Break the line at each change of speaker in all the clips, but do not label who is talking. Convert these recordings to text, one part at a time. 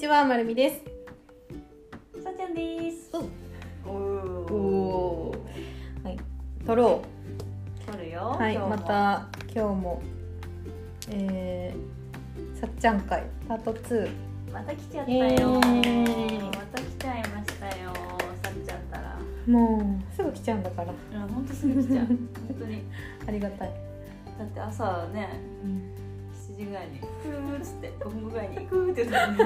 ちは、まるみです。
さちゃんです。お
お
お。
お。はい、撮ろ
撮るよ。
う。はい、ま。た今日も。えー、さっちゃん会パート2。
また来ちゃったよ。また来ちゃいましたよ。さっちゃんったら。
もうすぐ来ちゃうんだから、
いや、本当すぐ来ちゃう。本当に。
ありがたい。
だって朝ね、
うん
7時ぐらいに、ふーっつって、5分ぐらいに行くって言って。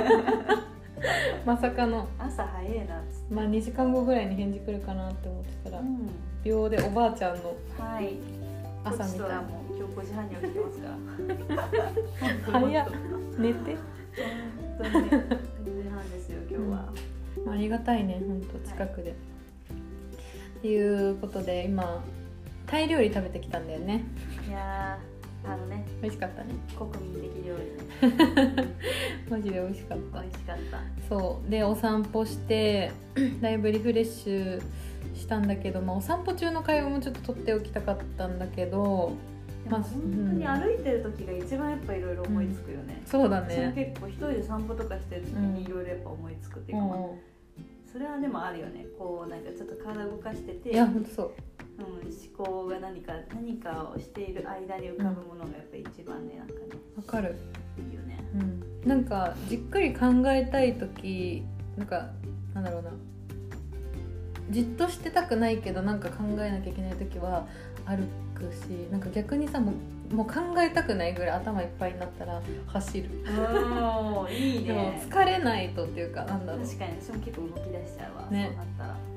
まさかの、
朝早いなっつって。
まあ2時間後ぐらいに返事来るかなって思ってたら、
うん。
秒でおばあちゃんの
はい。
朝みたいな。
もう今日5時半に起きてますから。
早っ寝て。
本当にね。5時半ですよ、今日は。
まあありがたいね、本当近くで。っていうことで今タイ料理食べてきたんだよね。
いやー、あのね、
美味しかったね。
国民的料理ね。
マジで美味しかった
美。味しかった。
そうでお散歩して だいぶリフレッシュしたんだけど、まあ、お散歩中の会話もちょっと取っておきたかったんだけどまあ
本当に歩いてる時が一番やっぱいろいろ思いつくよね。
そうだね
結構一人で散歩とかしてる時にいろいろやっぱ思いつくっていうか、まあ
う
それはでもあるよね。こうなんかちょっと体動かしてて、
んいやほんとそう
うん、思考が何か何かをしている間に浮かぶものがやっぱ一番ねなんかね
わかる、
いいよね。
うん、なんかじっくり考えたい時なんかなんだろうなじっとしてたくないけどなんか考えなきゃいけない時は歩くしなんか逆にさもうもう考えたくないぐらい頭いっぱいになったら走る
いい
でも
ね。
疲れないとっていうかなんだろう
確かに私も結構動き出しちゃうわ。
ね
そうなったら。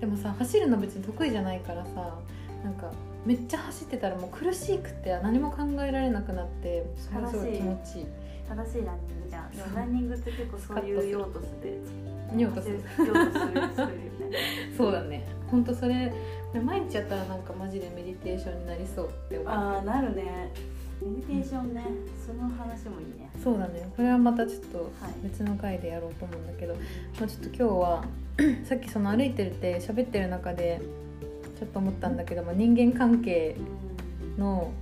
でもさ走るの別に得意じゃないからさなんかめっちゃ走ってたらもう苦しくて何も考えられなくなってそれがすごい気持ち。いい
正しいランニングじゃん。でもランニングって結構そういう用途で
用途する。
用途するするよね。
そうだね。ほんとそれ毎日やったらなんかマジでメディテーションになりそうって思う。
ああなるねメディテーションねその話もいいね。
そうだねこれはまたちょっと
はい。
別の回でやろうと思うんだけど、まあ、ちょっと今日は さっきその歩いてるって喋ってる中でちょっと思ったんだけど、まあ、人間関係の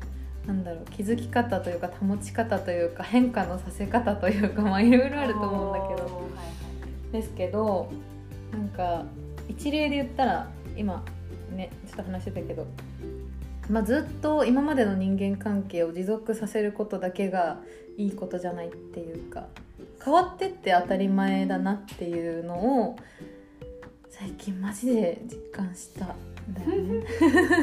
なんだろう気づき方というか保ち方というか変化のさせ方というかまあいろいろあると思うんだけど。
はい。
ですけどなんか一例で言ったら今ねちょっと話してたけど、まあ、ずっと今までの人間関係を持続させることだけがいいことじゃないっていうか変わってって当たり前だなっていうのを最近マジで実感したんだよね。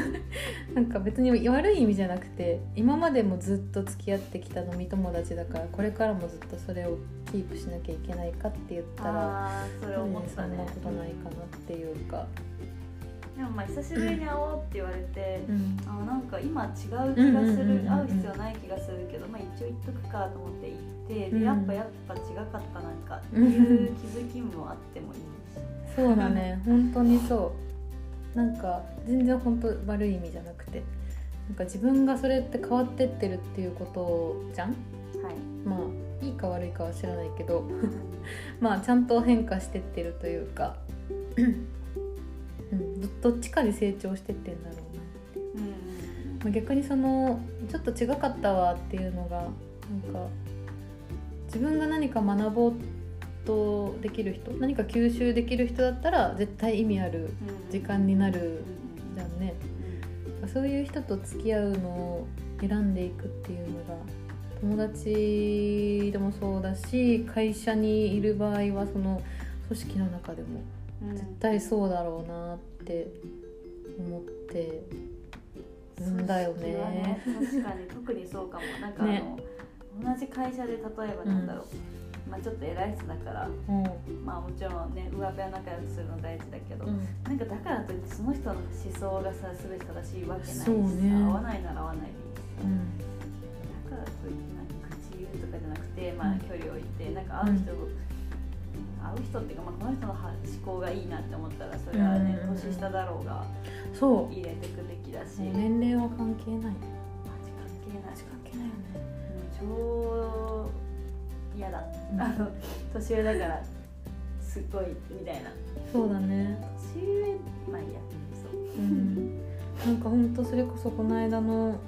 なんか別に悪い意味じゃなくて今までもずっと付き合ってきた飲み友達だからこれからもずっとそれをキープしなきゃいけないかって言ったら
それ思っ
そ
たね。
んなことないかなっていうか、
でもまあ久しぶりに会おうって言われて
うん。
あーなんか今違う気がする会う必要ない気がするけどまあ一応言っとくかと思って言って
うん。
でやっぱやっぱ違かったなんかっていう気づきもあってもいいし
そうだね。本当にそう。なんか全然本当悪い意味じゃなくて。なんか自分がそれって変わってってるっていうことじゃん？
はい。
まあいいか悪いかは知らないけど。まあちゃんと変化してってるというか、うん、どどっちかで成長してってんだろうな。
うん
まあ逆にそのちょっと違かったわっていうのがなんか自分が何か学ぼうとできる人何か吸収できる人だったら絶対意味ある
うん
時間になる
うんうん
じゃんね。そういう人と付き合うのを選んでいくっていうのが友達でもそうだし会社にいる場合はその組織の中でも
うんうん
絶対そうだろうなって思って。るんだよ
組織は
ね。
確かに特にそうかも。なんかあの、
ね。
同じ会社で例えばなんだろう、まあちょっと偉い人だから
うん。
まあもちろんね上辺は仲良くするの大事だけど、
うん。
なんかだからといってその人の思想がさ全て正しいわけないし
ね。
合わないなら合わないでいいしだからといってなんか口言うとかじゃなくてまあ
うん。
距離を置いてなんか会う人、会う人っていうか、まあ、この人の思考がいいなって思ったらそれはね、
うん。
年下だろうが
そう。
入れてくべきだし、
年齢は関係ない。
マジ関係ない
関係ないよね
超嫌だ、
うん。
あの年上だからすごいみたいな。
そうだね。
年上まあいいやそう。
うん。なんかほんとそれこそこの間の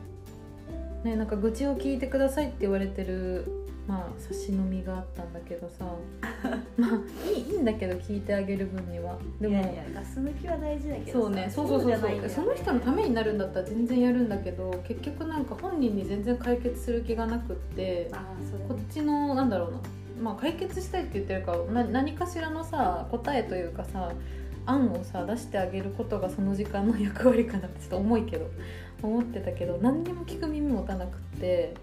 ねなんか愚痴を聞いてくださいって言われてるまあ差し飲みがあったんだけどさ。まあいいいいんだけど聞いてあげる分には。でも
いやいやガス抜きは大事だけど
そうね。そうそうそうそう。
ね。
その人のためになるんだったら全然やるんだけど結局なんか本人に全然解決する気がなくって
ああそれ
こっちのなんだろうな。まあ解決したいって言ってるかな何かしらのさ答えというかさ案をさ出してあげることがその時間の役割かなってちょっと重いけど思ってたけど何にも聞く耳持たなくって。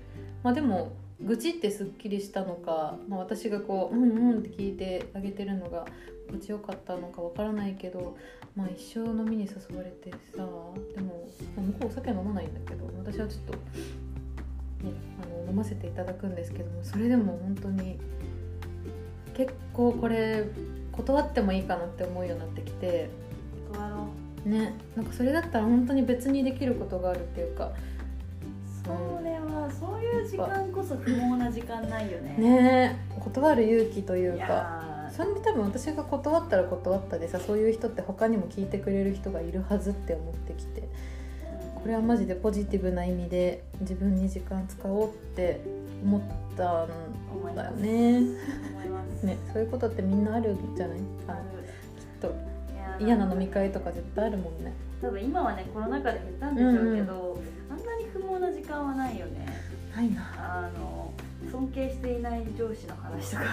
まあでも愚痴ってすっきりしたのか、まあ、私がこう「うんうん」って聞いてあげてるのが心地よかったのかわからないけど、まあ、一生飲みに誘われてさでも、まあ向こうお酒飲まないんだけど私はちょっと、ね、あの飲ませていただくんですけどもそれでも本当に結構これ断ってもいいかなって思うようになってきて
断ろ
ねなんかそれだったら本当に別にできることがあるっていうか
うそそういう時間こそ不毛な時間ないよね。
ね断る勇気という
い
か
や
それに多分私が断ったら断ったでさそういう人って他にも聞いてくれる人がいるはずって思ってきて。
ー
これはマジでポジティブな意味で自分に時間使おうって思ったんだよね。ねそういうことってみんなあるんじゃない？あのきっと。嫌な飲み会とか絶対あるもんね。
多分今はねコロナ禍で減ったんでしょうけど、あんなに不毛な時間はないよね。あの尊敬していない上司の話とか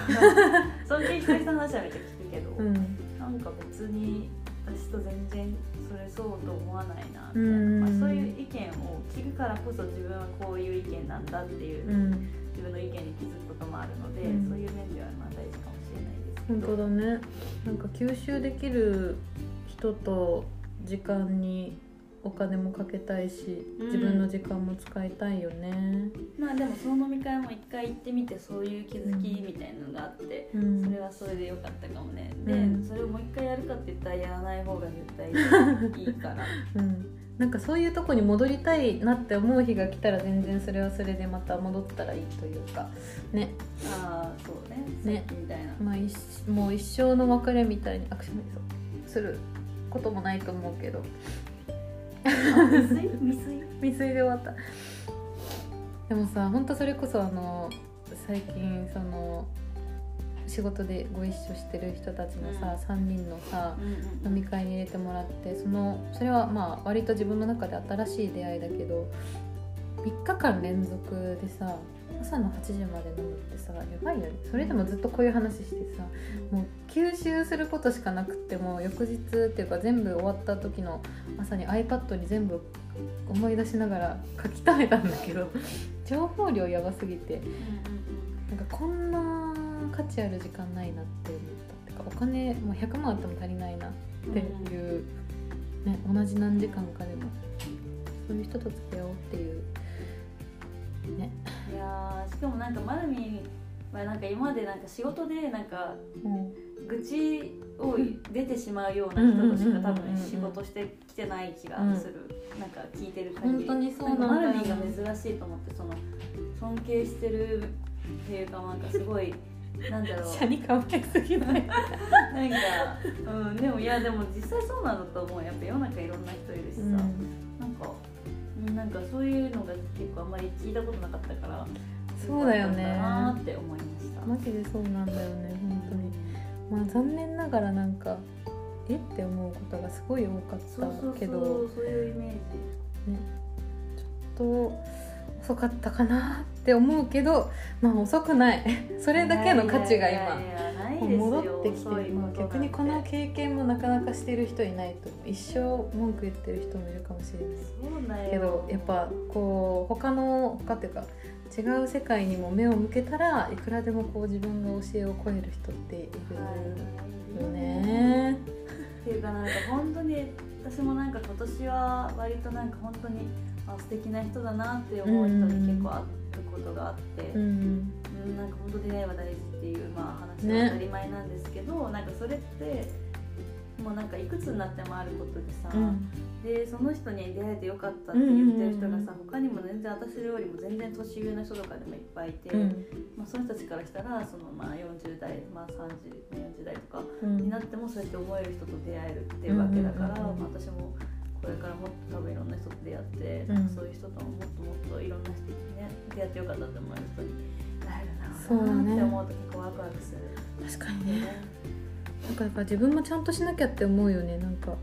尊敬してる人の話はめっちゃ聞くけど、
うん。
なんか別に私と全然それそうと思わないなみたいな、
うん
まあ、そういう意見を聞くからこそ自分はこういう意見なんだっていう、
うん。
自分の意見に気づくこともあるので、
うん
そういう面ではまあ大事かもしれないですけ
本
ど
当だね。なんか吸収できる人と時間にお金もかけたいし、
うん。
自分の時間も使いたいよね。
まあでもその飲み会も一回行ってみてそういう気づきみたいなのがあって、
うん。
それはそれで良かったかもね。で、
うん。
それをもう一回やるかって言ったらやらない方が絶対いいから。
うん。なんかそういうとこに戻りたいなって思う日が来たら全然それはそれでまた戻ったらいいというか。ね。
ああそうね。
ね。
みたいな、
まあ一もう一生の別れみたいにアクションすることもないと思うけど。
あ未遂？未遂？
未遂で終わった。でもさ本当それこそあの最近その仕事でご一緒してる人たちのさ、3人のさ
うん
飲み会に入れてもらってそのそれはまあ割と自分の中で新しい出会いだけど3日間連続でさ朝の8時まで飲むってさやばいよね。それでもずっとこういう話してさもう吸収することしかなくっても翌日っていうか全部終わった時の朝に iPad に全部思い出しながら書き留めたんだけど情報量やばすぎてなんかこんな価値ある時間ないなって思った。ってかお金もう100万あっても足りないなっていう、ね、同じ何時間かでもそういう人と付き合おうっていうね。
いやーしかもなんかマルミンはなんか今までなんか仕事でなんか
うん。
愚痴を出てしまうような人としか多
うんうんうんうんうん
分仕事してきてない気がする、なんか聞いてる限り。
本当にそうなん
マ
よ
ルミンが珍しいと思ってその尊敬してるっていうかなんかすごい なんだろう。
車に構えすぎない。
なんか、うん、でもいやでも実際そうなんだと思う。やっぱ世の中いろんな人いるしさ、
うん。
なんかうんなんかそういうのが結構あんまり聞いたことなかったから
そうだよね。
なーって思いました。
マジでそうなんだよね本当に。まあ残念ながらなんかえ？って思うことがすごい多かったけど。
そうそういうイメージ。
と遅かったかなって思うけどまあ遅くない。それだけの価値が今。
いやいやいや
戻ってきて
そういう
まあ
ことなんて
逆にこの経験もなかなかしてる人いないと一生文句言ってる人もいるかもしれない。けどやっぱこう他の他っていうか違う世界にも目を向けたらいくらでもこう自分が教えを超える人っているよね。
っていうかなんか本当に私もなんか今年は割となんか本当にあ素敵な人だなって思う人に結構会うことがあって、
うん。
うん、なんか本当出会いは大事っていう、まあ、話は当たり前なんですけど、なんかそれってもうなんかいくつになってもあることでさ、
うん。
でその人に出会えてよかったって言ってる人が
うんうん。うん
さ、他にも全然私よりも全然年上の人とかでもいっぱいいて、
うん。
まあ、その人たちからしたらそのまあ40代、まあ、3040代とか
うん。
になってもそうやって思える人と出会えるっていうわけだから、まあ、私もこれからもっと多分いろんな人と出会って、
うん。
そういう人とももっともっといろんな人にね出会ってよかったって思える人になれるなって思うと結構ワクワクする。
確かにね。なんかだから自分もちゃんとしなきゃって思うよね。なんか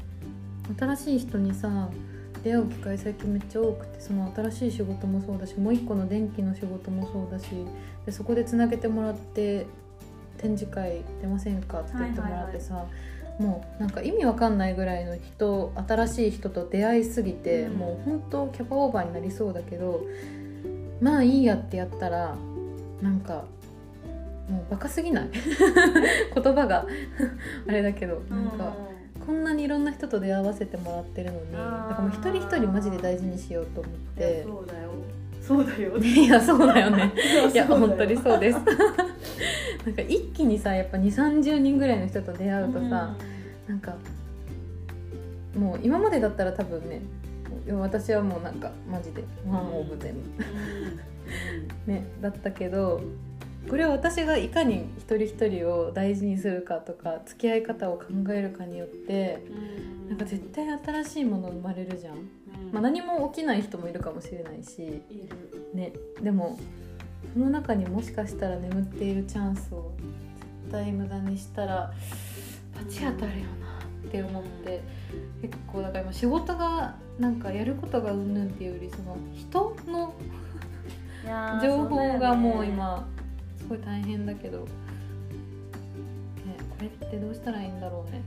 新しい人にさ出会う機会最近めっちゃ多くてその新しい仕事もそうだしもう一個の電気の仕事もそうだしでそこでつなげてもらって展示会出ませんかって言ってもらってさ、もうなんか意味わかんないぐらいの人新しい人と出会いすぎて、
うん。
もう本当キャパオーバーになりそうだけどまあいいやってやったらなんかもうバカすぎない？言葉が。あれだけどなんか、こんなにいろんな人と出会わせてもらってるのにだからもう一人一人マジで大事にしようと思って。
そうだよ。そうだよ。
いやそうだよね。いや本当にそうです。なんか一気にさやっぱ2 3 0人ぐらいの人と出会うとさ、なんかもう今までだったら多分ね私はもうなんかマジでワンオブゼム、ね、だったけどこれは私がいかに一人一人を大事にするかとか付き合い方を考えるかによってなんか絶対新しいもの生まれるじゃん、
うん。
まあ、何も起きない人もいるかもしれないし、
いる。
ね、でもその中にもしかしたら眠っているチャンスを絶対無駄にしたらバチ当たるよな。って思って結構だから今仕事がなんかやることがうんぬんっていうよりその人の 情報がもう今すごい大変だけど、ね、これってどうしたらいいんだろうね。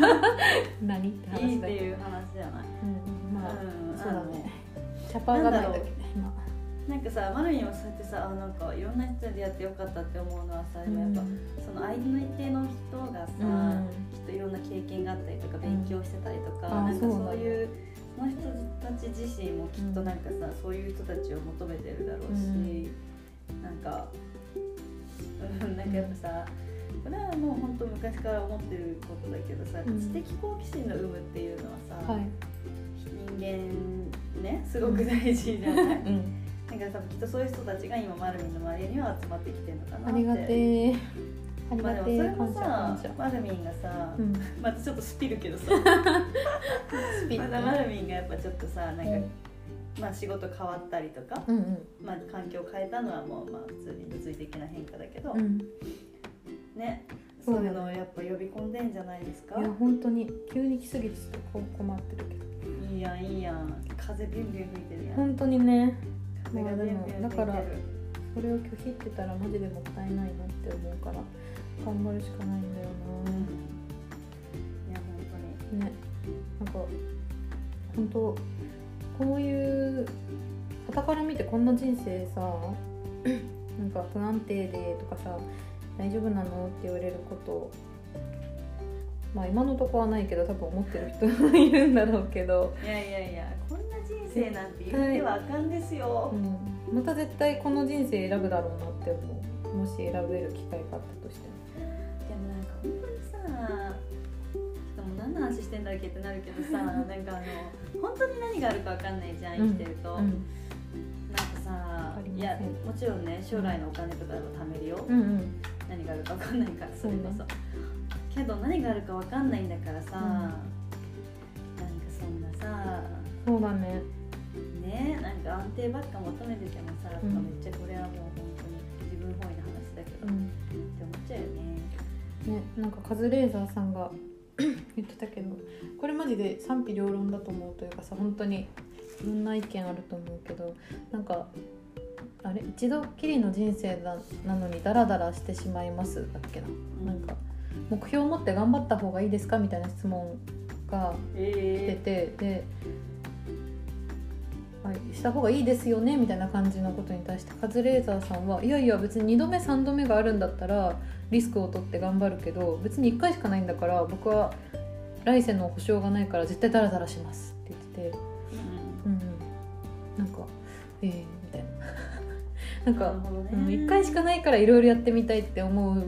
何って話だけど。
いいっていう話じゃない。
うん、まあ、
うん
そうだね。キャパがないだけね。今
なんかさマルミンもそうやってさあなんかいろんな人に出会ってよかったって思うのはさ、でもやっぱその相手の人がさ、
うん。
きっといろんな経験があったりとか勉強してたりとか、
あ
なんか
そうなんだ
そういうその人たち自身もきっとなんかさ、そういう人たちを求めてるだ。ろうし、
うん
なんか、うん、なんかやっぱさこれはもう本当昔から思ってることだけどさ、
うん。
知的好奇心の有無っていうのはさ、
はい、
人間ねすごく大事じゃない、
うん、
なんか多分きっとそういう人たちが今マルミンの周りには集まってきてるのかなって。
ありがてえあり
まあでもそれもさマルミンがさ、
うん。
またちょっとスピるけどさ。まだマルミンがやっぱちょっとさなんか、
うん
まあ仕事変わったりとか、
うんうん。
まあ環境変えたのはもうまあ普通に物理的な変化だけど、
うん。
ね
そ
うういうのをやっぱ呼び込んでんじゃないですか？
いや本当に。急に来すぎてちょっと困ってるけど。
いいやんいいやん。風ビュンビュン吹いてるやん。
本当にね。
風がビュンビュン吹いてる。
だからそれを拒否ってたらマジでもったいないなって思うから頑張るしかないんだよ
うん。いや本
なね。なんか本当こういう傍から見てこんな人生さ なんか不安定でとかさ大丈夫なのって言われることまあ今のとこはないけど多分思ってる人もいるんだろうけど、
いやいやいやこんな人生なんて言ってはあかんですよ、
うん、また絶対この人生選ぶだろうなって思う。もし選べる機会があったとしても
話してんだっけってなるけどさ なんかあの本当に何があるかわかんないじゃん生きてると、
うん
なんかさいやもちろんね将来のお金とかでも貯めるよ、
うんうん。
何があるかわかんないからそれこそ、けど何があるかわかんないんだからさ、
うん。
なんかそんなさ
そうだね。
ねなんか安定ばっか求めててもさ、
うん。
めっちゃこれはもう本当に自分本位の話だけど、
うん。
って思っちゃうよね。
ねなんかカズレーザーさんが 言ってたけどこれマジで賛否両論だと思うというかさ本当にいろんな意見あると思うけどなんかあれ？一度きりの人生だなのにダラダラしてしまいますだっけな、
うん。
なんか目標を持って頑張った方がいいですかみたいな質問が来て
え
てではい、した方がいいですよねみたいな感じのことに対してカズレーザーさんはいやいや別に2度目3度目があるんだったらリスクを取って頑張るけど別に1回しかないんだから僕は来世の保証がないから絶対ダラダラしますって言ってて。
うん
うん。うんなんかえー、みたいな。なんか、
ね。
うん、1回しかないからいろいろやってみたいって思う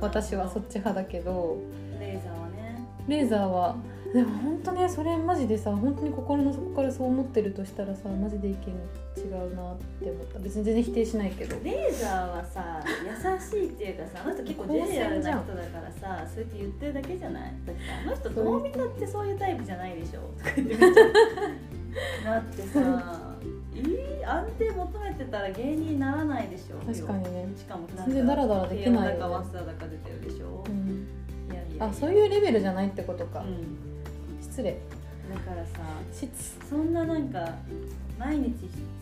私はそっち派だけど。
レーザーはね。
レーザーはでも本当ねそれマジでさ本当に心の底からそう思ってるとしたらさマジで意見違うなって思った。別に全然否定しないけど。
レーザーはさ優しいっていうかさあの人結構ジェネラルな人だからさそうやって言ってるだけじゃない？だってさあの人どう見たってそういうタイプじゃないでしょ。とか言ってめっちゃだってさ えー、安定求めてたら芸人にならないでしょ。
確かにね。
しかも
全然ダラダラできないよね。
だか出てるでしょ、
う
いやいや。
あそういうレベルじゃないってことか、
うん
失礼。
だからさ
失。
そんななんか毎日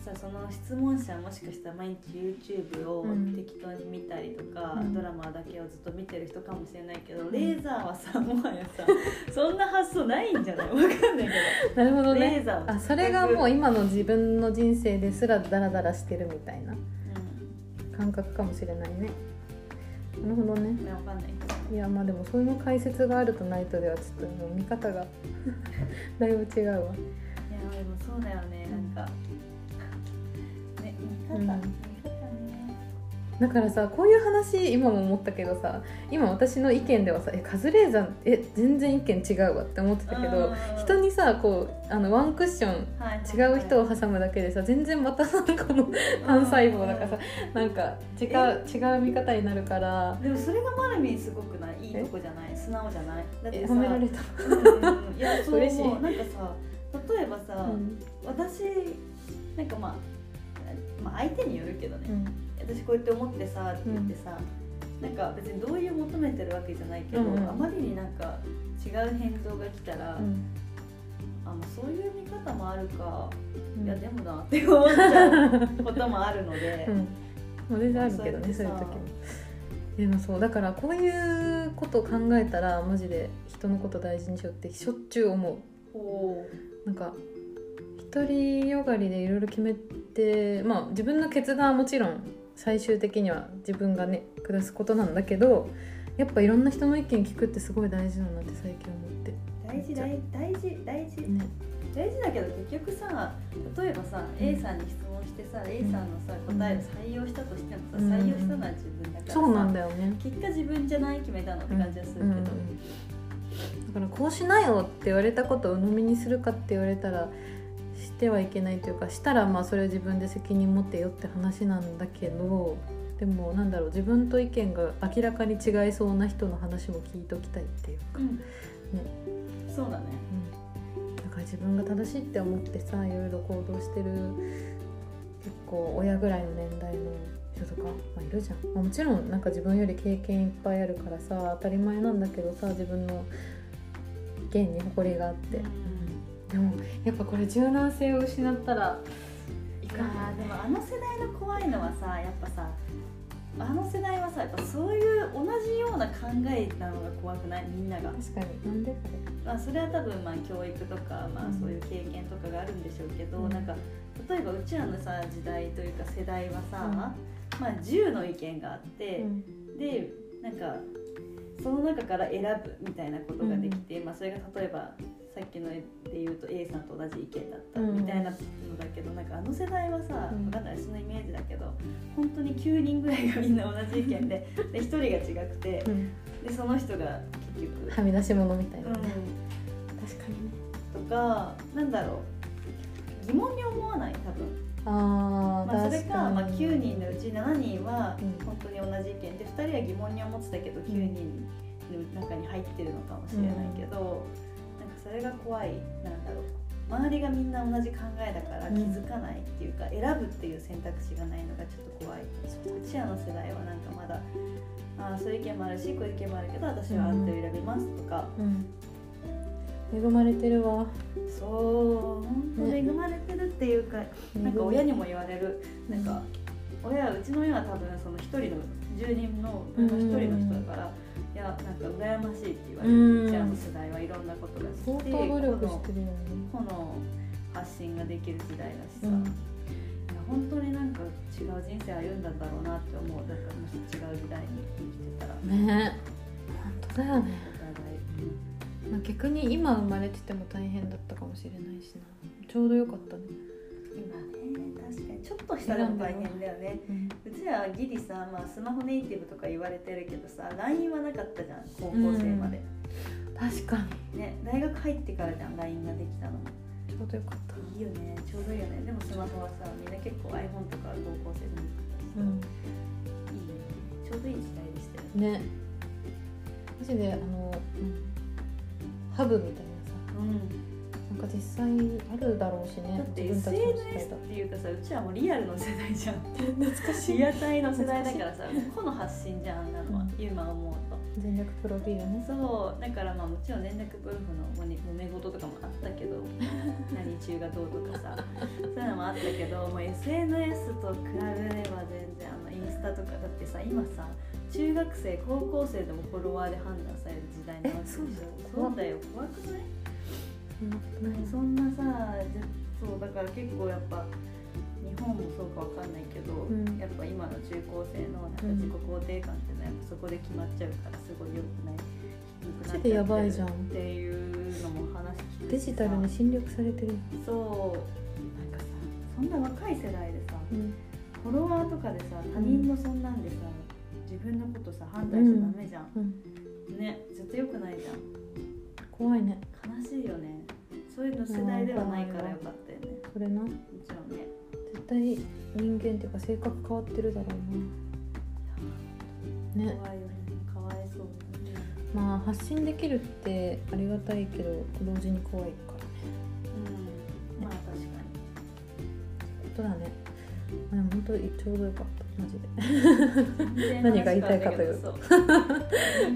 さその質問者はもしかしたら毎日 YouTube を
うん。
適当に見たりとか、
うん。
ドラマだけをずっと見てる人かもしれないけど、レーザーはさもはやさそんな発想ないんじゃない？わかんないけ
なるほど
ど、レ
ね
ーザーは
あそれがもう今の自分の人生ですらダラダラしてるみたいな感覚かもしれないねなるほどね。
うん、ねわかんない。けど
いやまあでもそういう解説があるとないとではちょっと見方が だいぶ違うわ。
いやでもそうだよねなんか。ね見方、
うんだからさこういう話今も思ったけどさ今私の意見ではさ「えカズレーザーえ全然意見違うわ」って思ってたけど
うん
人にさこうあのワンクッション
はい
違う人を挟むだけでさ全然またさこの単細胞だからさなんか違う違う見方になるから。
でもそれがマルミンすごくない？いいとこじゃない？素直じゃない？だってさ
え褒められた、
うんいや そう
嬉しい。
なんかさ例えばさ、
うん。
私なんかまあまあ相手によるけどね、
うん
私こうやって思ってさって言ってさ、なんか別にどういう求めてるわけじゃないけど、
うんうん。
あまりになんか違う返答が来たら、
うん。
あのそういう見方もあるか、
うん。
いやでもなって思っちゃうこともあるので、
うん。まあ、全然あるけどね
そ
うういう時も。でもそうだからこういうことを考えたらマジで人のこと大事にしようってしょっちゅう思う。
ほ
なんか独りよがりでいろいろ決めてまあ自分の決断はもちろん最終的には自分がね下すことなんだけどやっぱいろんな人の意見聞くってすごい大事なんだって最近思って。
う大事大大事大事、
ね。
大事だけど結局さ例えばさ、
うん。
A さんに質問してさ A さんのさ答えを採用したとしてもさ、
うん。
採用したのは自分だからさ
そうなんだよね。
結果自分じゃない決めたのって感じはするけど、
うんうんうん。だからこうしなよって言われたことを鵜呑みにするかって言われたらしてはいけないというかしたらまあそれは自分で責任持ってよって話なんだけどでもなんだろう自分と意見が明らかに違いそうな人の話も聞いときたいっていうか、
うん。そうだね。
うん、だから自分が正しいって思ってさいろいろ行動してる結構親ぐらいの年代の人とか、まあ、いるじゃん、まあもちろんなんか自分より経験いっぱいあるからさ当たり前なんだけどさ自分の意見に誇りがあって、でもやっぱこれ柔軟性を失ったらい
い
かん
やーでもあの世代の怖いのはさやっぱさあの世代はさやっぱそういう同じような考えなのが怖くない？みんなが、
確かに。なんでこ
まあ、それは多分まあ教育とか、まあ
う、ん。
そういう経験とかがあるんでしょうけど、
うん。
なんか例えばうちらのさ時代というか世代はさ、
うん。
まあ10の意見があって
れ、、うん。
でなんかその中から選ぶみたいなことができて、まあ、それが例えばさっきので言うと A さんと同じ意見だった
うん。
みたいなのだけど、なんかあの世代はさ、
うん。
分かんないそのイメージだけど本当に9人ぐらいがみんな同じ意見で で1人が違くて
うん。
でその人が結局、
はみ出し物みたいな。
うん、
ね、確かにね。
とかなんだろう。疑問に思わない多分。
あー
まあ、それ
確
か、まあ、
に
9人のうち7人は
うん。
本当に同じ意見で2人は疑問に思ってたけど9人の中に入ってるのかもしれないけど、なんかそれが怖い。なんだろう。周りがみんな同じ考えだから気づかないっていうか、選ぶっていう選択肢がないのがちょっと怖い。うちらの世代はなんかまだあーそういう意見もあるしこういう意見もあるけど私はあんたを選びますとか、
うん。恵まれてるわ。
そう本当恵まれてるっていうか、なんか親にも言われる。なんか親うちの親は多分その一人の10人の分の一人の人だから、いやなんか羨ましいって言われ
うん。
るうちらの世代はいろんなことが
相当努力してるよね。
この発信ができる時代だしさ、
うん。
いや本当になんか違う人生歩んだんだろうなって思う。なんかもし違う時代に生きてたら、
ね。本当だよね。
お互い、
まあ逆に今生まれてても大変だったかもしれないしな。ちょうどよかったね、
今ね確かにちょっとしたら大変だよね。
うん、
うちらはギリさ、まあ、スマホネイティブとか言われてるけどさ LINE はなかったじゃん高校生まで、
確かに。
ね大学入ってからじゃん LINE ができたの。
ちょうどよかった。
いいよねちょうどいいよね。でもスマホはさみんな結構 iPhone とか高校生で見てたしさ、いいよね。ちょうどいい時代でしたよね。
ね。マジであの、うん。ハブみたいなさ。
うん
ななんか実際あるだろうしね。
だって SNS っていうかさうちはもうリアルの世代じゃん。
懐か
リアタイの世代だからさ個の発信じゃんあんなのは、
うん。
今思うと。
全力プロフィールね。
そうだからまあもちろん連絡プルフのもめ揉め事とかもあったけど 何中がどうとかさそういうのもあったけどもう SNS と比べれば全然あのインスタとかだってさ今さ中学生高校生でもフォロワーで判断される時代なわけでしょ
そう
だよ怖くない？
そんな
さそうだから結構やっぱ日本もそうかわかんないけど、
うん。
やっぱ今の中高生のなんか自己肯定感っていうのはやっぱそこで決まっちゃうからすごい良くない。低くなっちゃってる
マジでやばいじゃん
っていうのも話聞いて
デジタルに侵略されてる。
そう。なんかさそんな若い世代でさ
うん。
フォロワーとかでさ他人のそんなんでさ、自分のことさ判断しちゃダメじゃん、
うん。
ね絶対良くないじゃん。
怖いね
悲しいよね。そういうの世代ではないからよかったよね。
それな。
もちろんね。
絶対人間っていうか性格変わってるだろうな。ね。
怖いよね。かわいそうだね。
まあ発信できるってありがたいけど同時に怖いからね。
うん。まあ確か
ことだね。まあ本当にちょうどよかったマジで。
に
何が言いたいかという。
そう。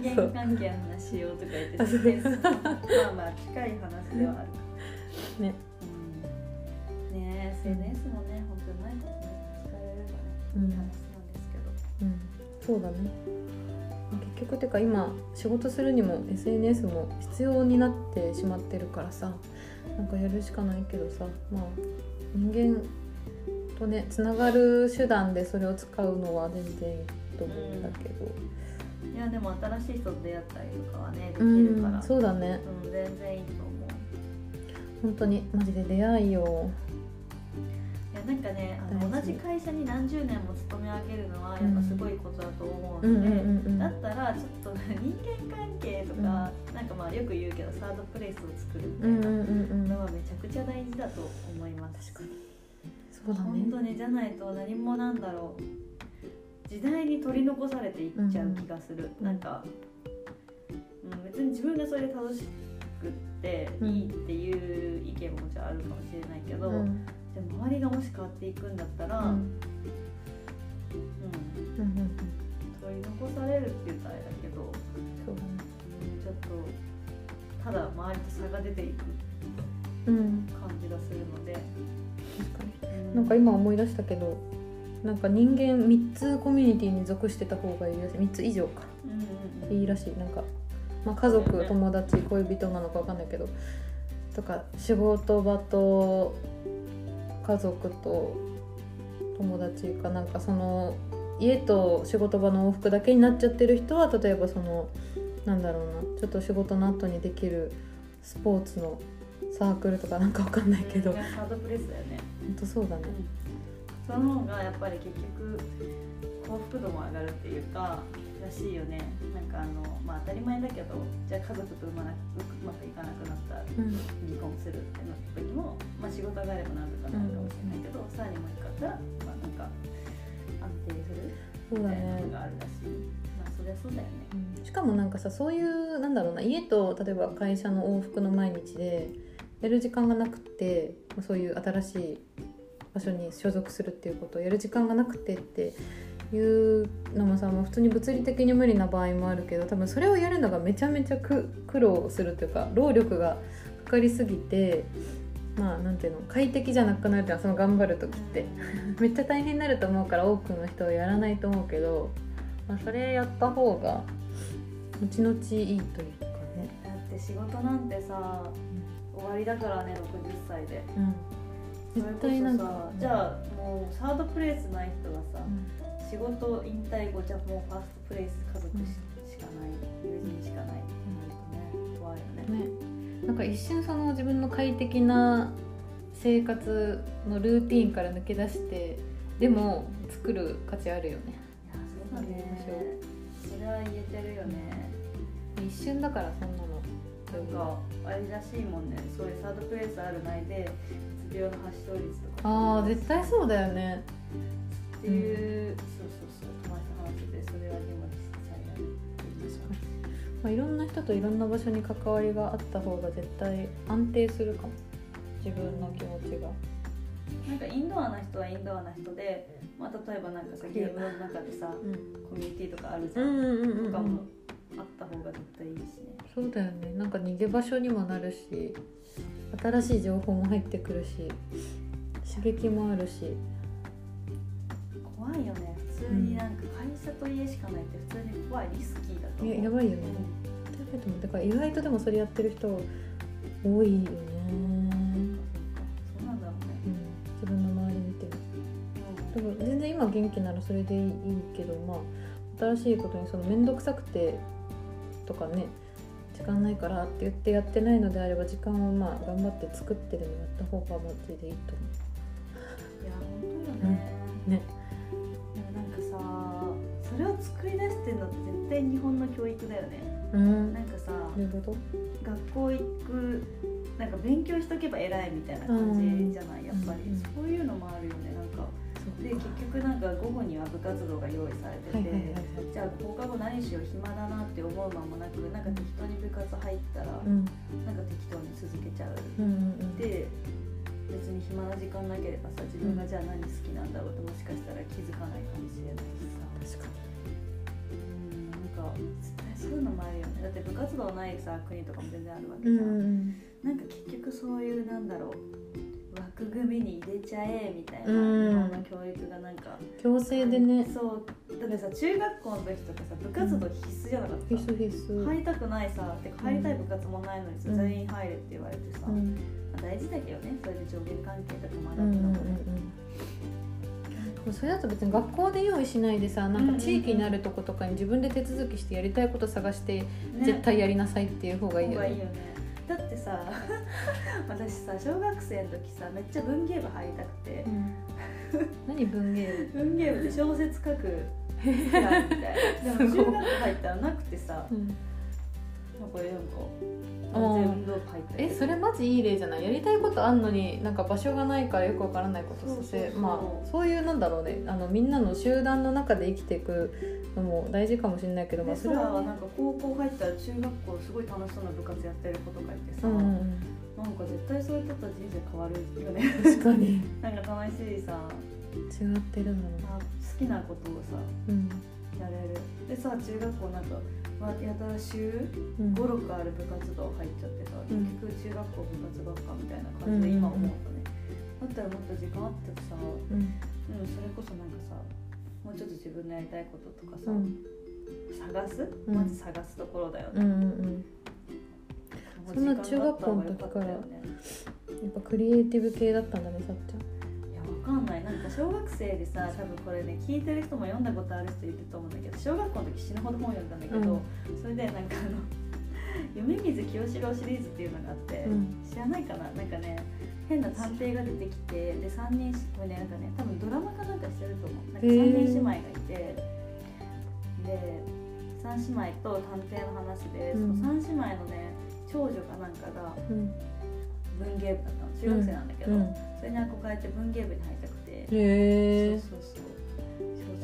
人間関係の話しようとか言って全然まあまあ近い話ではある。
ね。
うん。ねえ SNS もね本当にないことね使えればねいい話なんですけど。
うん。そうだね。結局てか今仕事するにも SNS も必要になってしまってるからさなんかやるしかないけどさまあ人間とねつながる手段でそれを使うのは全然いいと思うんだけど、
いやでも新しい人と出会ったりとかはねでき
うん
るから。
そうだね。
うん全然いいと思う。
本当にマジで出会いよ
いやなんかねあの同じ会社に何十年も勤め上げるのはやっぱすごいことだと思うので、
うん。うんうんうん
だったらちょっと人間関係とか、なんかまあよく言うけどサードプレイスを作るみたいな
うんうんうんうん。
のはめちゃくちゃ大事だと思います。
確かにそうだね。
本当にじゃないと何もなんだろう。時代に取り残されていっちゃう気がする、
うん。
なんか、うん、別に自分がそれで楽しくっていいっていう意見もじゃああるかもしれないけど、
うん。
でも周りがもし変わっていくんだったら、うん。
うん。うんうんうん。
取り残されるって言ったらあれだけど、
そうだね。
うんちょっとただ周りと差が出ていく
うん。
感じがするので、
確かに。
うん
なんか今思い出したけどなんか人間3つコミュニティに属してた方がいいらしい。3つ以上か。
うんうんうん。
いいらしい。なんか、まあ、家族友達恋人なのか分かんないけどとか仕事場と家族と友達かなんかその家と仕事場の往復だけになっちゃってる人は例えばそのなんだろうなちょっと仕事の後にできるスポーツのサークルとかなんか分かんないけど。
サードプレイスだよね、
本当そうだね。
その方がやっぱり結局幸福度も上がるっていうからしいよね。なんかあのまあ当たり前だけどじゃあ家族とうまなうまくいかなくなったら
うん。
離婚するってなった時も、まあ、仕事があればなんとかなるかもしれないけど、さらにもいいかったら、まあ、なんか安定する
そうだ
みたいな
ね
のがあるらしい、まあそりゃそうだよね。
うん。しかもなんかさそういうなんだろうな家と例えば会社の往復の毎日でやる時間がなくてそういう新しい場所に所属するっていうことをやる時間がなくてっていうのもさもう普通に物理的に無理な場合もあるけど多分それをやるのがめちゃめちゃ苦労するというか労力がかかりすぎてまあなんていうの快適じゃなくなるじゃんその頑張る時って。めっちゃ大変になると思うから多くの人はやらないと思うけど、まあ、それやった方が後々いいというかね、
だって仕事なんてさ終わりだからね60歳で。
うん、絶対なんか
じゃあもうサードプレイスない人がさ、
うん。
仕事引退後じゃあもうファーストプレイス家族し,、かない。友人しかない。ってなるとね怖いよね。
ね、なんか一瞬その自分の快適な生活のルーティンから抜け出してでも作る価値あるよね。
いやそうだね。それは言えてるよね。
一瞬だからそんなの
なんかあれらしいもんね。そういうサードプレイスあるないでうつ病の発症率とか。
ああ絶対そうだよね。
っていう、そうそうそう友達と話しててそれはでも実際ある。ま
あ、いろんな人といろんな場所に関わりがあった方が絶対安定するかも。自分の気持ちが。
なんかインドアな人はインドアな人で、まあ、例えばなんかさゲームの中でさ
うん。
コミュニティとかあるじゃん、
うんうんうんうん。
とかもあった方が絶対いいしね。
そうだよね。なんか逃げ場所にもなるし新しい情報も入ってくるし刺激もあるし。
怖いよね。普通になんか会社と家しかないって普通に怖いリスキーだと思う。
いややばいよね。
う。ん
だから意外とでもそれやってる人多いよね、
そうなんだろうね。
うん、自分の周り見てる。多分全然今元気ならそれでいいけどまあ新しいことにその面倒くさくてとかね時間ないからって言ってやってないのであれば時間をまあ頑張って作ってでもやった方がマジでいいと
いや本当よね、
思うね。
でもなんかさそれを作り出してるのって絶対日本の教育だよね。
うん。
なんかさ学校行くなんか勉強しとけば偉いみたいな感じじゃないやっぱり、
うん
そういうのもあるよねなんかで結局なんか午後には部活動が用意されてて、
はいはいはいはい。
じゃあ放課後何しよう暇だなって思う間もなくなんか適当に部活入ったら、
うん。
なんか適当に続けちゃう、
うんうんうん。
で別に暇な時間なければさ自分がじゃあ何好きなんだろうってもしかしたら気づかないかもしれないしさ。
確か
うんなんかそういうのもあるよね。だって部活動ないさ国とかも全然あるわけ
に
じゃん、
ん。
なんか結局そういうなんだろう枠組みに入れちゃえみたいな、
うん。
教育がなんか。
強制でね。
そう。だってさ中学校の時とかさ部活動必須じゃなかった、
必須必須。
入りたくないさてか入りたい部活もないのにさ、
うん。
全員入れって言われてさ、
うん。
まあ大事だけどねそれで上下関係とか学
うんうんうん
ぶのもね、
うんそれだと別に学校で用意しないでさなんか地域にあるとことかに自分で手続きしてやりたいこと探して
ね。
絶対やりなさいっていう方がいいよね。
方がいいよねだってさ 私さ小学生の時さめっちゃ文芸部入りたくて。
うん。何文芸
文芸部で小説書くみたいな。でも中学校入ったらなくてさ。
うん
なんかえなんか全部入ったり
えそれマジいい例じゃない？やりたいことあんのになんか場所がないからよくわからないことさせまあそういうなんだろうね。あのみんなの集団の中で生きていくのも大事かもしれないけどまあ
で
それは
なんか高校入ったら中学校すごい楽しそうな部活やってる子とかいてさ、
うんうん
なんか絶対そういう人たち人生変わるよね。
うん確かに。
なんか楽しいさ。
違ってるの。
あ好きなことをさ。
うん
やれる。でさ中学校なんか、まあ、やたら週
うん
56ある部活動入っちゃってさ、
うん
結局中学校部活ばっかみたいな感じで今思うとね、だったらもっと時間あってさ、うん、
うん
それこそなんかさもうちょっと自分のやりたいこととか。さ、
うん。
探す？
うん
まず探すところだよね、
うんうん。そんな中学校の
ね。
やっぱクリエイティブ系だったんだねさっちゃん
かんない。なんか小学生でさ多分これね聞いてる人も読んだことある人いると思うんだけど小学校の時死ぬほど本読んだんだけど、それでなんかあの 夢水清志郎シリーズっていうのがあって、
うん。
知らないかな？なんかね変な探偵が出てきてで3人しこれねなんかね多分ドラマかなんかしてると思う。なんか
へー。
3人姉妹がいてで3姉妹と探偵の話で、
うん。
その3姉妹のね長女かなんかが
うん
文芸部だったの。中学生なんだけど、
うん。
それに憧れて文芸部に入りたくて、
へえ
そうそうそう。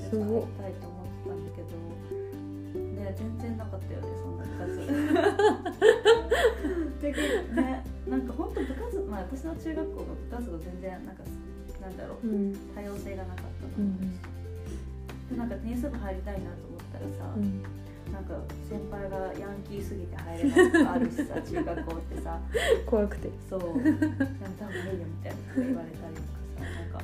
小説書きたいと思ってたんだけど。ね全然なかったよねそんな部活。でねなんか本当部活まあ私の中学校の部活動全然なんかなんだろう。
うん。
多様性がなかったの、
うん。
でなんかテニス部入りたいなと思ったらさ、
うん
なんか先輩がヤンキーすぎて入れないとかあるしさ中学校ってさ。
怖くて。
そう。やめた方がいいよみたいなこと言われたりとかさ。なんかなんか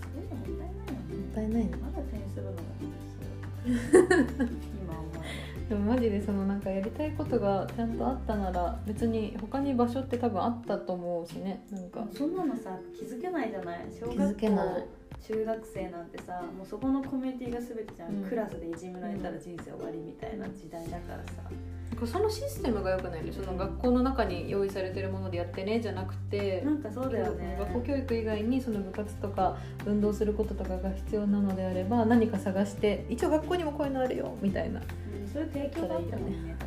そういうのもったいないよね。
もったいないね
まだテニス部の方が楽しそう今思え
でもマジでそのなんかやりたいことがちゃんとあったなら別に他に場所って多分あったと思うしね。なんか。
ばそんなのさ気づけないじゃない？小
気づ
学校
けない
中学生なんてさもうそこのコミュニティが全てじゃん、
うん。
クラスでいじめられたら人生終わりみたいな時代だからさ、
なんかそのシステムが良くないねその学校の中に用意されてるものでやってねじゃなくて
なんかそうだよね。
学校教育以外にその部活とか運動することとかが必要なのであれば何か探して一応学校にもこういうのあるよみたいな。
うんそういう提供があったもんね
いい
確か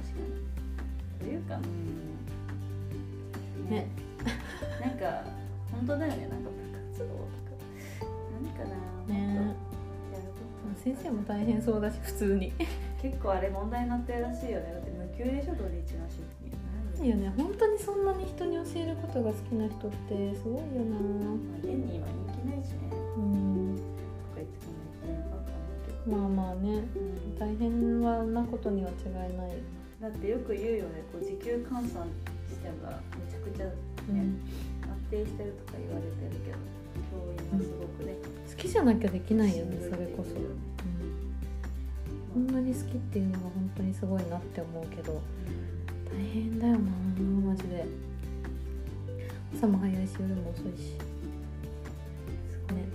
に。というか。うん。
ね。
なんか本当だよねなんか何かな
ね。先生も大変そうだし普通に。
結構あれ問題になってるらしいよねだって無給でしょ土日の出勤。何
ごいよね本当にそんなに人に教えることが好きな人ってすごいよな
まあ現に今人気ないしね。
うん。
とか言って
まあまあね。
うん。
大変はなことには違いない。
だってよく言うよねこう時給換算してがめちゃくちゃね、
うん。
安定してるとか言われてるけど
きじゃなきゃできないよねそれこそ、
う
ん、こんなに好きっていうのが本当にすごいなって思うけど大変だよなマジで。朝も早いし夜も遅いし。ね。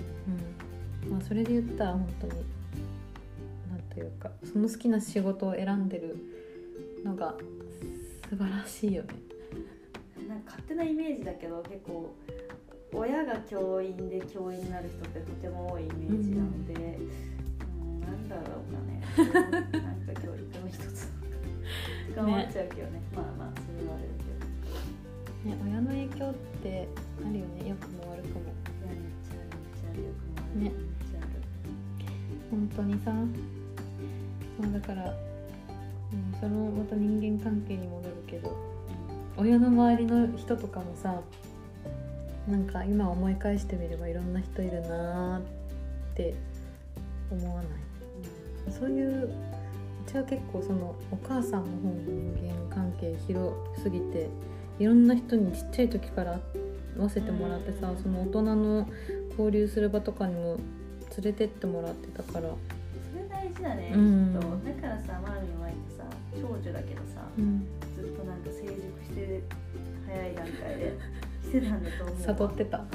うん。まあそれで言ったら本当になんというかその好きな仕事を選んでるのが素晴らしいよね。
なんか勝手なイメージだけど結構親が教員で教員になる人ってとても多いイメージなので、うん、なんだろうかね。なんか教育の一つ。とか思っちゃうけどね。まあまあそれはあれだけど。
ね親の影響ってあるよね。良くも悪くも。
いやめっちゃちゃよくもある
ね
めっちゃある。
本当にさ。まあだから、うん、そのまた人間関係に戻るけど親の周りの人とかもさなんか今思い返してみればいろんな人いるなーって思わない？そういううちは結構そのお母さんの方の人間関係広すぎていろんな人にちっちゃい時から会わせてもらってさ
うん
その大人の交流する場とかにも連れてってもらってたから、
それ大事だね、
うん。
きっと。だからさマーミンはってさ長女だけどさ
うん、
ずっとなんか成熟して早い段階でしてたんだと思う
悟ってた。
うん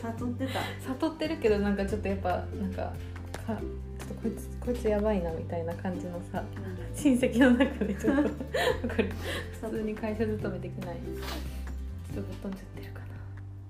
悟ってた。
悟ってるけどなんかちょっとやっぱなんかかちょっとこいつこいつやばいなみたいな感じのさ親戚の中でちょっとわかる。普通に会社勤めできない。ちょっとぶっ飛んじゃってるかなっ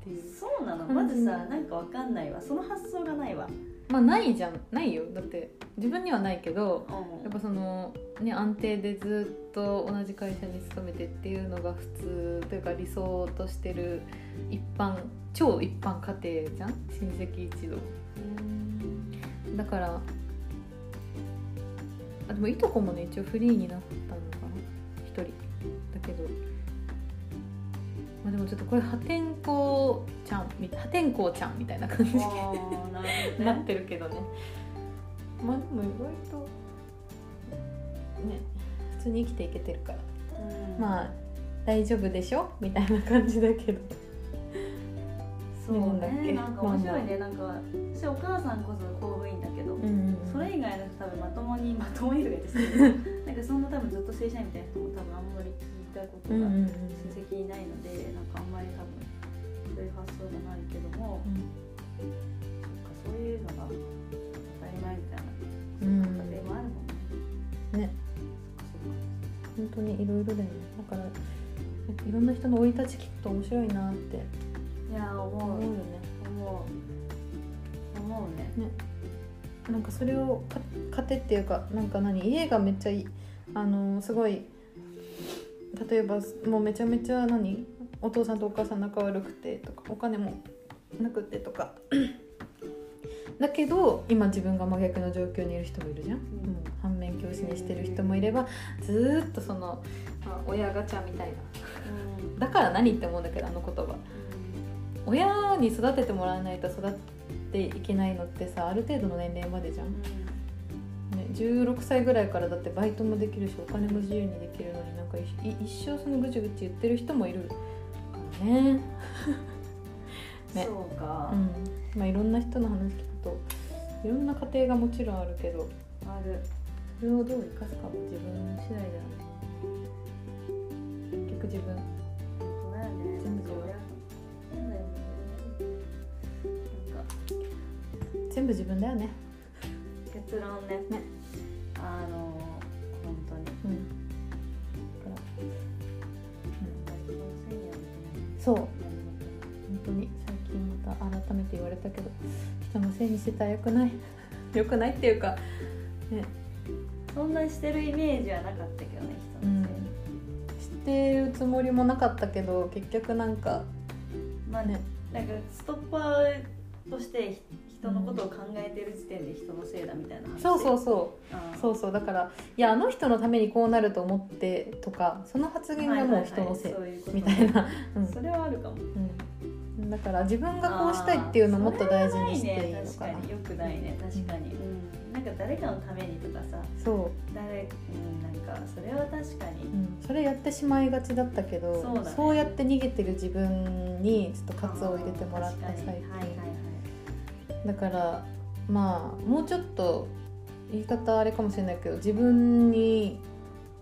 ていう
そうなの。まずさなんかわかんないわ。その発想がないわ
まあないじゃんないよ。だって自分にはないけど
うん。
やっぱそのね安定でずっと同じ会社に勤めてっていうのが普通というか理想としてる一般超一般家庭じゃん？親戚一同。だからあでもいとこもね一応フリーになったのかな。一人。だけどまあでもちょっとこれ破天荒ちゃんみ破天荒ちゃんみたいな感じに
ね。
なってるけどね。まあでも意外とね。普通に生きていけてるから。
うん。
まあ大丈夫でしょ？みたいな感じだけど。
そう
なんだっけ？
ねなんか面白いね。なんか私お母さんこそ公務員だけど、
ん
それ以外の人多分まともにまともにとか言って なんかそんな多分ずっと正社員みたいな人も多分あんまり聞いたことが
うんうんうん。
親戚いないのでなんかあんまり多分そういう発想じゃないけども、そっかそういうのが当たり前みたいな
うん
家庭もあるもんね。
ね本当にいろいろだよね。だからいろんな人の生い立ち聞くと面白いなって。
いや思う。
思う。よね
思う。思うね。
なんかそれをか糧っていうかなんか何？家がめっちゃいい。あのすごい例えばもうめちゃめちゃ何？お父さんとお母さん仲悪くてとかお金もなくてとか。だけど今自分が真逆の状況にいる人もいるじゃん、もう反面教師にしてる人もいればずーっとその、まあ、親ガチャみたいな。
うん。
だから何って思うんだけどあの言葉。親に育ててもらわないと育っていけないのってさある程度の年齢までじゃん、ね、16歳ぐらいからだってバイトもできるしお金も自由にできるのになんかい一生そのぐちぐち言ってる人もいるからね。ね。
そうか、
うん。まあいろんな人の話聞くといろんな家庭がもちろんあるけど
ある。
それをどう生かすかも自分次第だよね。結局自分。
だよね。
全部
親そうだよね。なんか
全部自分だよね。
結論ね。
ね
あの本当に。
うんそう。
な
本当に最近また改めて言われたけど人のせいにしてたらよくない。よくないっていうかね。
そんなしてるイメージはなかったけどね人のせいに、
知ってるつもりもなかったけど結局なんか
まあ
ね。
なんかストッパーとしてひ人のことを考えてる時点で人のせいだみたいな話。
そうそうそう。そうそう。だからいやあの人のためにこうなると思ってとかその発言がもう人のせいみたいな、うん。
それはあるかも。
うん、だから自分がこうしたいっていうのをもっと大事にしていいのかな。
ね。確かに。よくないね。確かに、うん、なんか誰かのためにとかさ。
そ
誰うんなんかそれは確かに、
う、うん、それやってしまいがちだったけど
そうだね。
そうやって逃げてる自分にちょっと喝を入れてもらった最近、
に。はいはいはい
だからまあもうちょっと言い方あれかもしれないけど自分に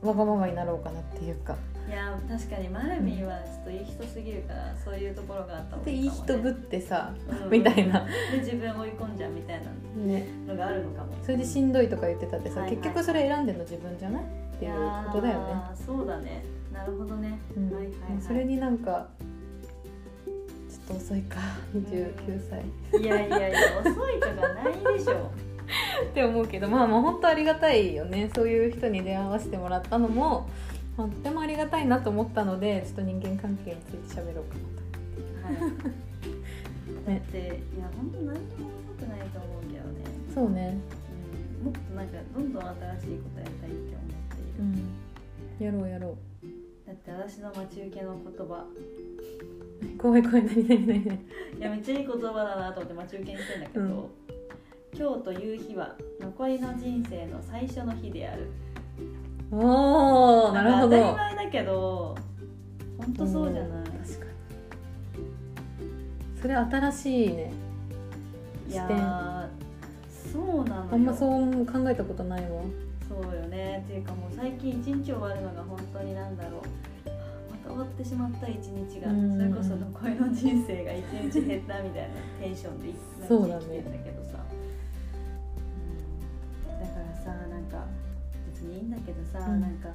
わがままになろうかなっていうか。
いや確かにマルミンはちょっといい人すぎるからそういうところがあった方が
でいい人ぶってさ、
うん。
みたいな、
で自分追い込んじゃうみたいな
ね、
のがあるのかも。
それでしんどいとか言ってたってさ、
はいはい
結局それ選んでるの自分じゃないっていうことだよね、
そうだね。なるほどね、
うん。
はいはい、はい、
それになんかと遅いか。29歳。
いやいやいや遅いとかないでしょ。
って思うけどまあまあ本当ありがたいよね。そういう人に出会わせてもらったのも、まあとてもありがたいなと思ったのでちょっと人間関係について喋ろうかなと
はい。だっていや本当何にも遅くないと思うけどね、
そうね。
うん、もっとなんかどんどん新しいことやりたいって思っている、
うん。やろうやろ
だって私の待ち受けの言葉。
う怖い怖い何何何何？
いやめっちゃいい言葉だなと思って待ち受けにしてんだけど、
うん。
今日という日は残りの人生の最初の日である。
おおなるほど。
当たり前だけど本当そうじゃない？
確かに。それ新しいね
いや
視点。
ーそうなのよ。
あんまそう考えたことないわ。
そうよね。っていうかもう最近一日終わるのが本当になんだろう終わってしまった一日が
うん。
それこそ残りの人生が一日減ったみたいなテンションで
そうだね。
生きてんだけどさ、うん、だからさなんか別にいいんだけどさ、
うん。
なんか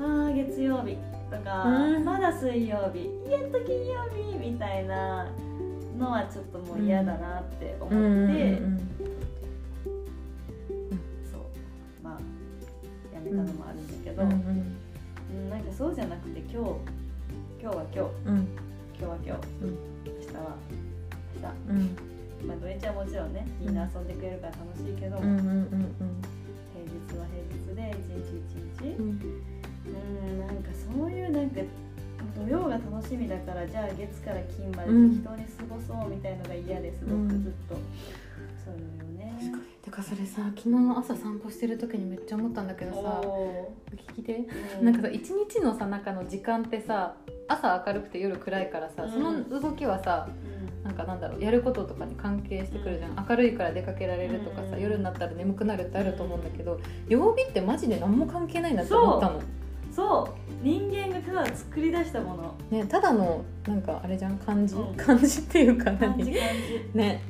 あー月曜日とか、
うん。
まだ水曜日やっと金曜日みたいなのはちょっともう嫌だなって思って、やめたのもあるんだけど、
うんうん。
うんなんかそうじゃなくて今日今日は今日。
うん。
今日は今日、
うん。
明日は。明
うん。
日まあ土日はもちろんねみんな遊んでくれるから楽しいけど、
うんうんうん
平日は平日で一日一日。
うん。
うんなんかそういうなんか土曜が楽しみだからじゃあ月から金まで
うん。
適当に過ごそうみたいのが嫌です、
うん。
僕ずっと。そうよね。
てかそれさ昨日朝散歩してる時にめっちゃ思ったんだけどさ
お
聞いて。
ー
なんかさ一日のさ中の時間ってさ朝明るくて夜暗いからさ
うん。
その動きはさ
うん。
なんかなんだろうやることとかに関係してくるじゃん、明るいから出かけられるとかさ、
うん。
夜になったら眠くなるってあると思うんだけど曜日ってマジで何も関係ないなって思ったの、
そう。人間がただ作り出したもの。
ね、ただのなんかあれじゃん？漢字、
うん。
漢字っていうか何？ね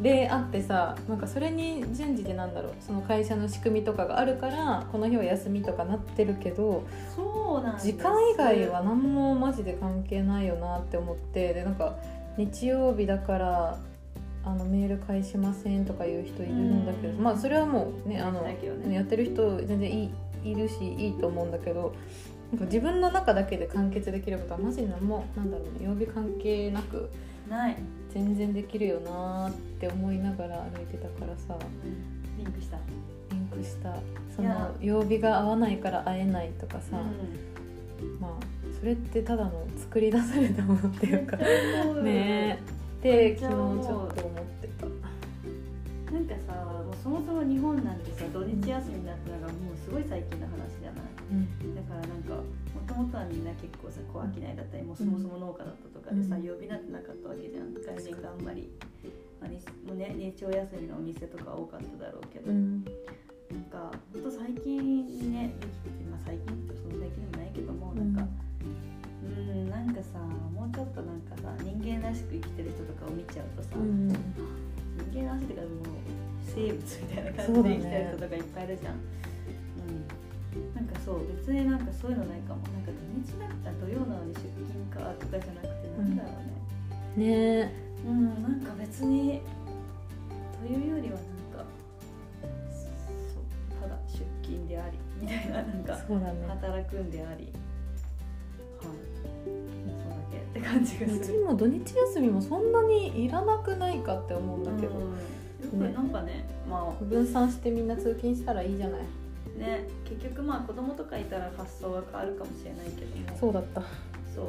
であってさなんかそれに順次でなんだろうその会社の仕組みとかがあるからこの日は休みとかなってるけど
そうなん
時間以外は何もマジで関係ないよなって思ってでなんか日曜日だからあのメール返しませんとかいう人いるんだけど、
うん。
まあそれはもうねあの
ね。
やってる人全然いいいるしいいと思うんだけどなんか自分の中だけで完結できることはマジで何もなんだろうね曜日関係なく。
ない、
全然できるよなーって思いながら歩いてたからさ。
リンクした。
リンクした。その曜日が合わないから会えないとかさ、
う
まあそれってただの作り出されたものっていうか。ねえ。って昨日ちょっと思ってた。
なんかさもうそもそも日本なんてさ土日休みになったのがもうすごい最近の話じゃない。
うん。
だからなんかもとはみんな結構さ小商いだったりもうそもそも農家だったとかでさ、
うん。
曜日なんてなかったわけじゃん外人があんまり、まあにもうね、日曜休みのお店とか多かっただろうけど、
うん。
なんかほんと最近ねできてまあ最近ってその最近でもないけどもなんかうんなんかさもうちょっとなんかさ人間らしく生きてる人とかを見ちゃうとさ、
うん。
人間らしいってかもう生物みたいな感じで生きてる人とかいっぱいいるじゃんなんかそう別になんかそういうのないかも。なんか土日だったら土曜なのに出勤かとかじゃなくてなんだろうね。
ね。え
うん、なんか別にというよりはなんかそうただ出勤でありみたいななんか
そうだね。
働くんであり。はい。そうだけって感じが
うち
する
も土日休みもそんなにいらなくないかって思うんだけど、
うん。よくなんかねま
分散してみんな通勤したらいいじゃない。
あね結局まあ子供とかいたら発想が変わるかもしれないけどね
そうだった。
そう。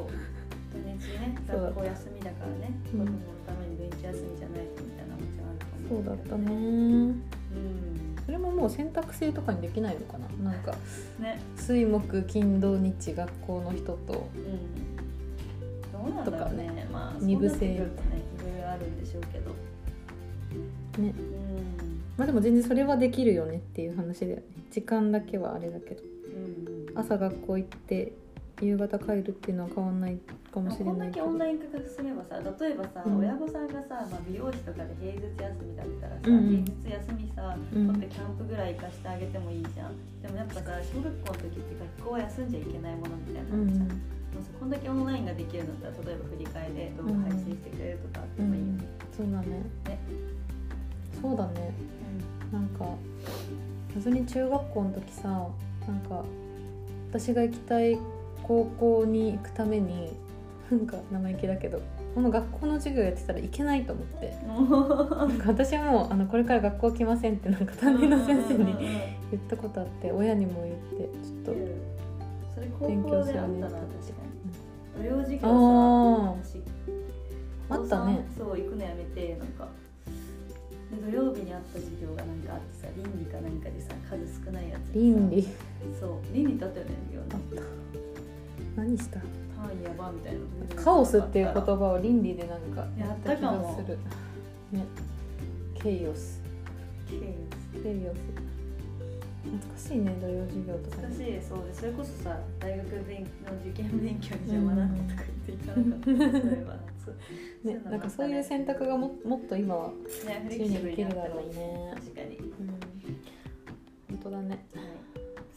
土日ね 学校休みだからね
うん。
子供のためにベンチ休みじゃないとみたいなのもちろんあるか
そうだった
ね。
ね
うん。
それももう選択制とかにできないのかな？なんか
ね。
水木金土日学校の人と。
うん。どうなんだろうね。
と
まあ
二部制。
ねいろいろあるんでしょうけど。
ね。
うん
まあでも全然それはできるよねっていう話だよね。時間だけはあれだけど。
うんうん。
朝学校行って夕方帰るっていうのは変わんないかもしれ
こんだけオンライン化すればさ例えばさ、
うん。
親御さんがさ、まあ、美容師とかで平日休みだったらさ、
うんうん。
平日休みさ
うん。
取ってキャンプぐらい行かしてあげてもいいじゃん。でもやっぱさ小学校の時って学校は休んじゃいけないものみたいな
う。
のじゃん、うさこんだけオンラインができるんだったら例えば振り替えで動画配信してくれるとかあってもいいよね、
そうだね。
ね。
そうだねなんか謎に中学校の時さなんか私が行きたい高校に行くためになんか生意気だけどこの学校の授業やってたらいけないと思って。なんか私はもうあのこれから学校来ませんってなんか担任の先生に言ったことあって親にも言ってちょっと勉
校
強するね
ったな確かに。土曜授業さ
ああったね。
そう行くのやめてなんか。で土曜日にあった授業がなんかあってさ倫理かなんかでさ数少ないやつ
倫理。
そう。倫理ってあったよね授業
あった。何した？
単位やばみたいな。
カオスっていう言
と
葉を倫理でなんか
やっ
たた気がする。ね。ケイオス。
ケイ
ケイオス懐かしいね土曜授業とか
難し
ね
いそうでそれこそさ大学勉の受験勉強に邪魔だとか言っていかなかったそういえば夏
ねなんかそういう選択がももっと今は自由にできるだろ
うい
ね。
確かに。
本当だね。
はい。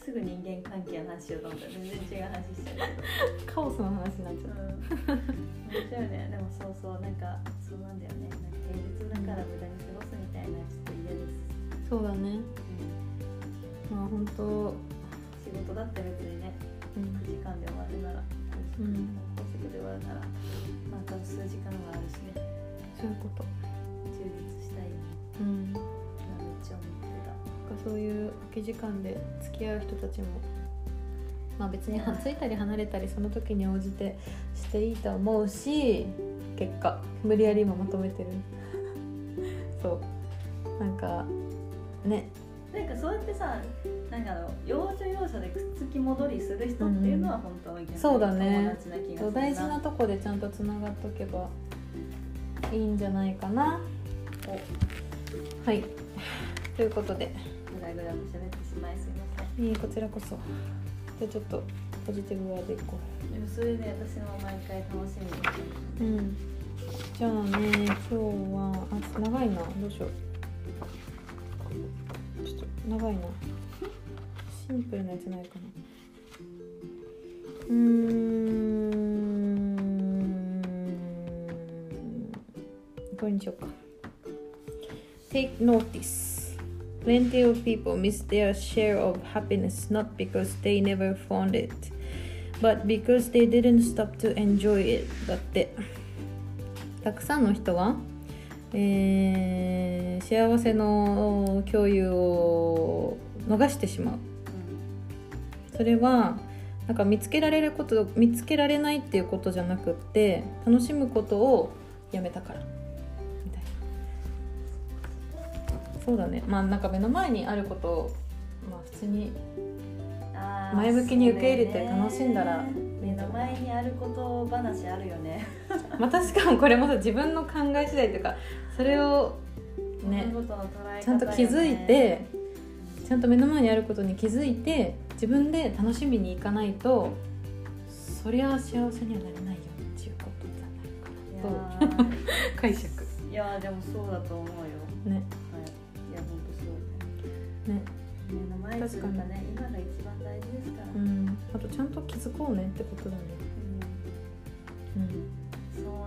すぐ人間関係の話しようと思ったら全然違う話しちゃう
カオスの話になっちゃっ
うん、面白いね。でもそうそうなんかそうなんだよね。なんか平日だから無駄に過ごすみたいなちょっと嫌です、
たそうだねまあ本当
仕事だって別にね
うん。
9時間で終わるなら
うん。
高速で終わるならまた数時間はあるしね。
そういうこと。
充実したいよ
うん。
ねめっちゃ思ってた
なんかそういう空き時間で付き合う人たちもまあ別にはついたり離れたりその時に応じてしていいと思うし結果無理やり今まとめてる。そう。なんかね
なんかそうやってさなんかあの要所要所でくっつき戻りする人っていうのは本当は逆に
そうだね。大事なとこでちゃんとつながっとけばいいんじゃないかな。はい。ということで。
ぐらぐらと喋ってしまいすいません。
いいこちらこそ。じゃあちょっとポジティブワードいこ
でもそれで私も毎回楽しみに
ううん。じゃあね今日はあ長いな。どうしよう長いなシンプルなやつないかなうーんこれにしようか Take notice Plenty of people miss their share of happiness not because they never found it but because they didn't stop to enjoy it だってたくさんの人は、えー幸せの共有を逃してしまう。それはなんか見つけられること見つけられないっていうことじゃなくって楽しむことをやめたから。みたいな。そうだね。まあなんか目の前にあることをまあ普通に前向きに受け入れて楽しんだら
目の前にあること話あるよね
またしかもこれもさ自分の考え次第というかそれをね
ね。
ちゃんと気づいてちゃんと目の前にあることに気づいて自分で楽しみにいかないとそりゃ幸せにはなれないよっていうことじゃないかなと。解釈。
いやーでもそうだと思うよ。
ね。
はい。いや本当そう
ね。
目の前というかね今が一番大事ですから、
うん。あとちゃんと気づこうねってことだね。うん。
うん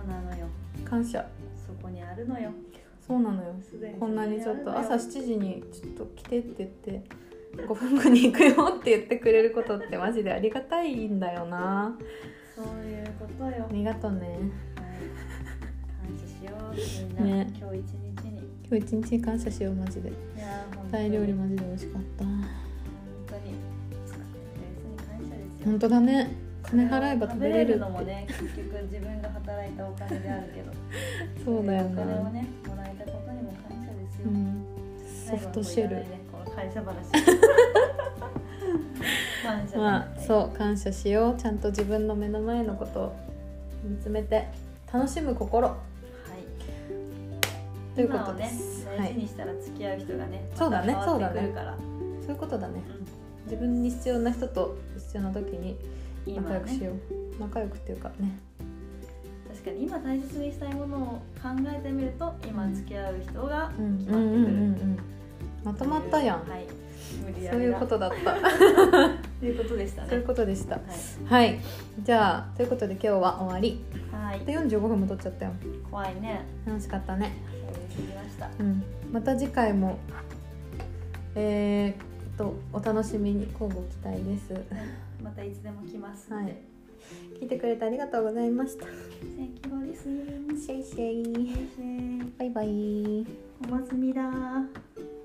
なのよ。
感謝。
そこにあるのよ。
そうなのよ。こんなにちょっと朝
そこ
7時にちょっと来てって言って5分後に行くよって言ってくれることってマジでありがたいんだよな。
そういうことよ、はい、
ありがとうね
感謝しようみんな、
ね。
今日一日に。
今日一日感謝しようマジで。
いや
タイ料理マジで美味しかった。
本当に。
本当だね金払えば食べれる
のもね結局自分が働いたお金であるけど。
そうだよ
お金を
な、
ねもらえたことにも感謝ですよ、
うん、ソフトシェル、
ね。この 感謝話。感謝
まあそう感謝しよう。ちゃんと自分の目の前のことを見つめて楽しむ心。
はい。
ということ
ね
です、
大事にしたら付き合う人がね、
そうだね
また変わってくるから。
そういうことだね。
う
自分に必要な人と必要な時に仲良くし
ね。
よう、仲良くっていうかね。
確かに今大切にしたいものを考えてみると今付き合う人が
うん。
決まってくる、
まとまったやん、
はい。
そういうことだった。
ということでしたね。
そういうことでした
は
はい。じゃあということで今日は終わり。
い、はい
で45分も取っちゃったよ。
怖いね。
楽しかったね。
ました。
うん。また次回もえー、っとお楽しみに。交互期待です
またいつでも来ます
はい。聞いてくれてありがとうございました。
Thank you for listening.
シェイ
シェイ。
バイバイ。
おまずみだ。ー